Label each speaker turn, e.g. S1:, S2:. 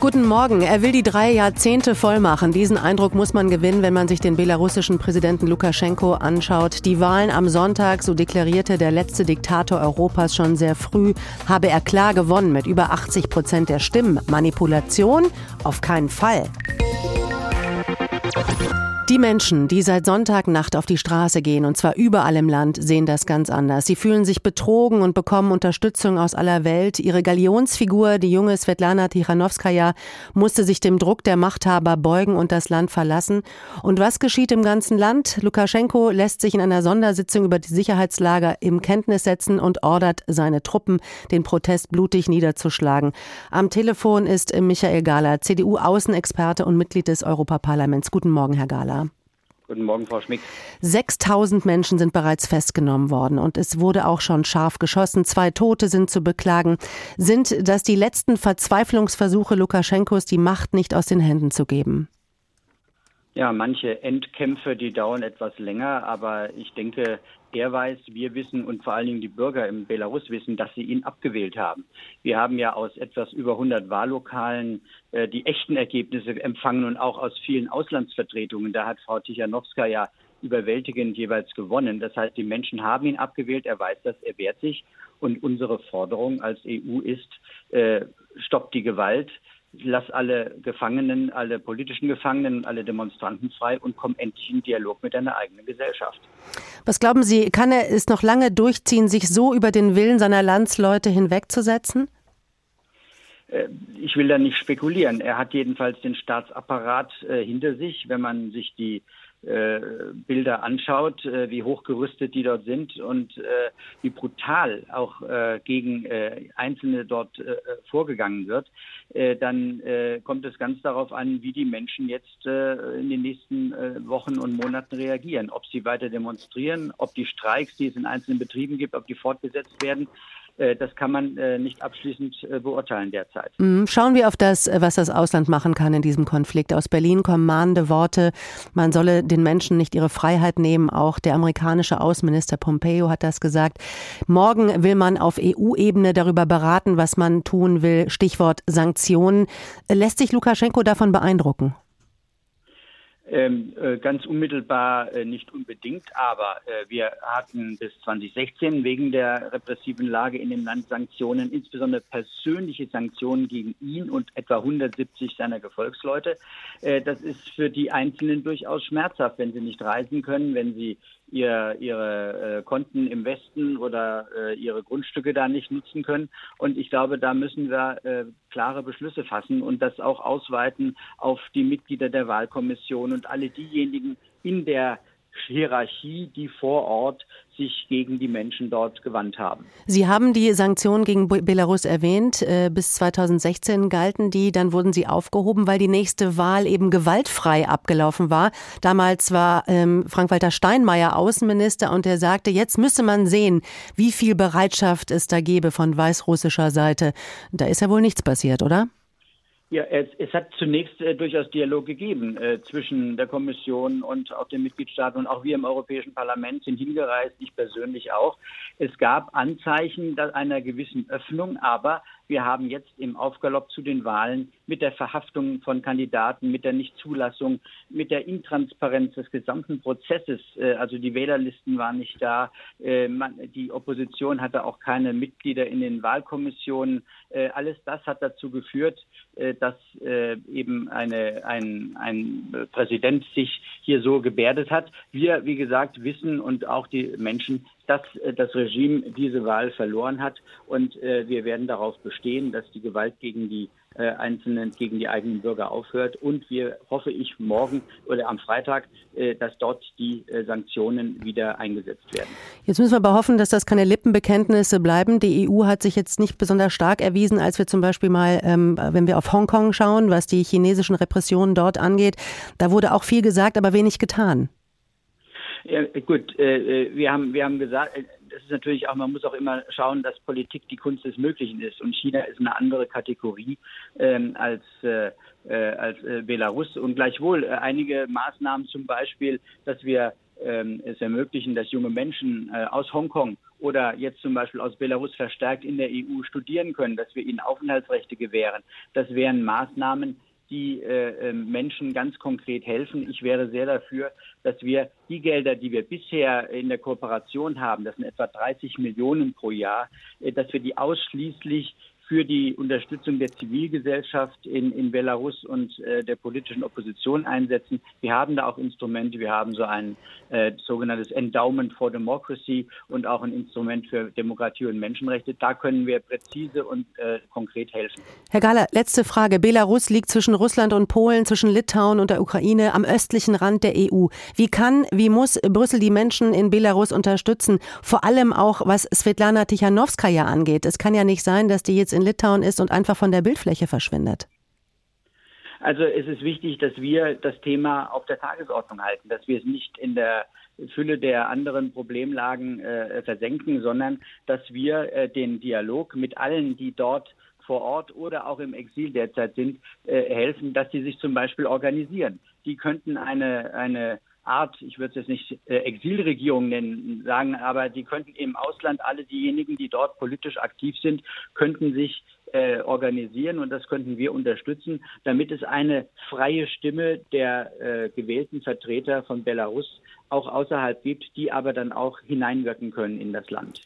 S1: Guten Morgen. Er will die drei Jahrzehnte voll machen. Diesen Eindruck muss man gewinnen, wenn man sich den belarussischen Präsidenten Lukaschenko anschaut. Die Wahlen am Sonntag, so deklarierte der letzte Diktator Europas schon sehr früh, habe er klar gewonnen mit über 80 Prozent der Stimmen. Manipulation? Auf keinen Fall. Die Menschen, die seit Sonntagnacht auf die Straße gehen, und zwar überall im Land, sehen das ganz anders. Sie fühlen sich betrogen und bekommen Unterstützung aus aller Welt. Ihre Galionsfigur, die junge Svetlana Tichanowskaja, musste sich dem Druck der Machthaber beugen und das Land verlassen. Und was geschieht im ganzen Land? Lukaschenko lässt sich in einer Sondersitzung über die Sicherheitslage im Kenntnis setzen und ordert seine Truppen, den Protest blutig niederzuschlagen. Am Telefon ist Michael Gahler, CDU-Außenexperte und Mitglied des Europaparlaments. Guten Morgen, Herr Gahler.
S2: Guten Morgen, Frau Schmick.
S1: 6000 Menschen sind bereits festgenommen worden und es wurde auch schon scharf geschossen. Zwei Tote sind zu beklagen. Sind das die letzten Verzweiflungsversuche Lukaschenkos, die Macht nicht aus den Händen zu geben?
S2: Ja, manche Endkämpfe, die dauern etwas länger, aber ich denke, er weiß, wir wissen und vor allen Dingen die Bürger in Belarus wissen, dass sie ihn abgewählt haben. Wir haben ja aus etwas über 100 Wahllokalen äh, die echten Ergebnisse empfangen und auch aus vielen Auslandsvertretungen. Da hat Frau Tichanowska ja überwältigend jeweils gewonnen. Das heißt, die Menschen haben ihn abgewählt, er weiß das, er wehrt sich. Und unsere Forderung als EU ist, äh, stoppt die Gewalt, lass alle Gefangenen, alle politischen Gefangenen, alle Demonstranten frei und komm endlich in Dialog mit deiner eigenen Gesellschaft.
S1: Was glauben Sie, kann er es noch lange durchziehen, sich so über den Willen seiner Landsleute hinwegzusetzen?
S2: Äh, ich will da nicht spekulieren. Er hat jedenfalls den Staatsapparat äh, hinter sich. Wenn man sich die äh, Bilder anschaut, äh, wie hochgerüstet die dort sind und äh, wie brutal auch äh, gegen äh, Einzelne dort äh, vorgegangen wird, dann kommt es ganz darauf an, wie die Menschen jetzt in den nächsten Wochen und Monaten reagieren. Ob sie weiter demonstrieren, ob die Streiks, die es in einzelnen Betrieben gibt, ob die fortgesetzt werden. Äh, das kann man äh, nicht abschließend äh, beurteilen derzeit.
S1: Mhm. Schauen wir auf das, was das Ausland machen kann in diesem Konflikt. Aus Berlin kommen mahnende Worte, man solle den Menschen nicht ihre Freiheit nehmen. Auch der amerikanische Außenminister Pompeo hat das gesagt. Morgen will man auf EU-Ebene darüber beraten, was man tun will. Stichwort Sanktionen. Lässt sich Lukaschenko davon beeindrucken?
S2: Ähm, äh, ganz unmittelbar äh, nicht unbedingt, aber äh, wir hatten bis 2016 wegen der repressiven Lage in dem Land Sanktionen, insbesondere persönliche Sanktionen gegen ihn und etwa 170 seiner Gefolgsleute. Äh, das ist für die Einzelnen durchaus schmerzhaft, wenn sie nicht reisen können, wenn sie ihr, ihre äh, Konten im Westen oder äh, ihre Grundstücke da nicht nutzen können. Und ich glaube, da müssen wir äh, klare Beschlüsse fassen und das auch ausweiten auf die Mitglieder der Wahlkommission und alle diejenigen in der Hierarchie, die vor Ort sich gegen die Menschen dort gewandt haben.
S1: Sie haben die Sanktionen gegen Belarus erwähnt. Äh, bis 2016 galten die, dann wurden sie aufgehoben, weil die nächste Wahl eben gewaltfrei abgelaufen war. Damals war ähm, Frank-Walter Steinmeier Außenminister und er sagte, jetzt müsse man sehen, wie viel Bereitschaft es da gebe von weißrussischer Seite. Da ist ja wohl nichts passiert, oder?
S2: Ja, es, es hat zunächst äh, durchaus Dialog gegeben äh, zwischen der Kommission und auch den Mitgliedstaaten und auch wir im Europäischen Parlament sind hingereist, ich persönlich auch. Es gab Anzeichen einer gewissen Öffnung, aber wir haben jetzt im Aufgalopp zu den Wahlen mit der Verhaftung von Kandidaten, mit der Nichtzulassung, mit der Intransparenz des gesamten Prozesses, äh, also die Wählerlisten waren nicht da, äh, die Opposition hatte auch keine Mitglieder in den Wahlkommissionen. Äh, alles das hat dazu geführt, dass eben eine, ein, ein Präsident sich hier so gebärdet hat. Wir, wie gesagt, wissen und auch die Menschen, dass das Regime diese Wahl verloren hat und wir werden darauf bestehen dass die Gewalt gegen die äh, Einzelnen, gegen die eigenen Bürger aufhört. Und wir hoffe ich morgen oder am Freitag, äh, dass dort die äh, Sanktionen wieder eingesetzt werden.
S1: Jetzt müssen wir aber hoffen, dass das keine Lippenbekenntnisse bleiben. Die EU hat sich jetzt nicht besonders stark erwiesen, als wir zum Beispiel mal, ähm, wenn wir auf Hongkong schauen, was die chinesischen Repressionen dort angeht. Da wurde auch viel gesagt, aber wenig getan.
S2: Ja, gut, äh, äh wir haben wir haben gesagt, es ist natürlich auch, man muss auch immer schauen, dass Politik die Kunst des Möglichen ist. Und China ist eine andere Kategorie ähm, als, äh, äh, als äh, Belarus. Und gleichwohl äh, einige Maßnahmen, zum Beispiel, dass wir ähm, es ermöglichen, dass junge Menschen äh, aus Hongkong oder jetzt zum Beispiel aus Belarus verstärkt in der EU studieren können, dass wir ihnen Aufenthaltsrechte gewähren. Das wären Maßnahmen, die äh, ähm, Menschen ganz konkret helfen. Ich wäre sehr dafür, dass wir die Gelder, die wir bisher in der Kooperation haben, das sind etwa 30 Millionen pro Jahr, äh, dass wir die ausschließlich für die Unterstützung der Zivilgesellschaft in, in Belarus und äh, der politischen Opposition einsetzen. Wir haben da auch Instrumente. Wir haben so ein äh, sogenanntes Endowment for Democracy und auch ein Instrument für Demokratie und Menschenrechte. Da können wir präzise und äh, konkret helfen.
S1: Herr Gahler, letzte Frage. Belarus liegt zwischen Russland und Polen, zwischen Litauen und der Ukraine am östlichen Rand der EU. Wie kann, wie muss Brüssel die Menschen in Belarus unterstützen? Vor allem auch, was Svetlana Tichanowskaja angeht. Es kann ja nicht sein, dass die jetzt in in Litauen ist und einfach von der Bildfläche verschwindet?
S2: Also es ist wichtig, dass wir das Thema auf der Tagesordnung halten, dass wir es nicht in der Fülle der anderen Problemlagen äh, versenken, sondern dass wir äh, den Dialog mit allen, die dort vor Ort oder auch im Exil derzeit sind, äh, helfen, dass sie sich zum Beispiel organisieren. Die könnten eine, eine Art, ich würde es jetzt nicht äh, Exilregierung nennen, sagen, aber die könnten im Ausland alle diejenigen, die dort politisch aktiv sind, könnten sich äh, organisieren und das könnten wir unterstützen, damit es eine freie Stimme der äh, gewählten Vertreter von Belarus auch außerhalb gibt, die aber dann auch hineinwirken können in das Land.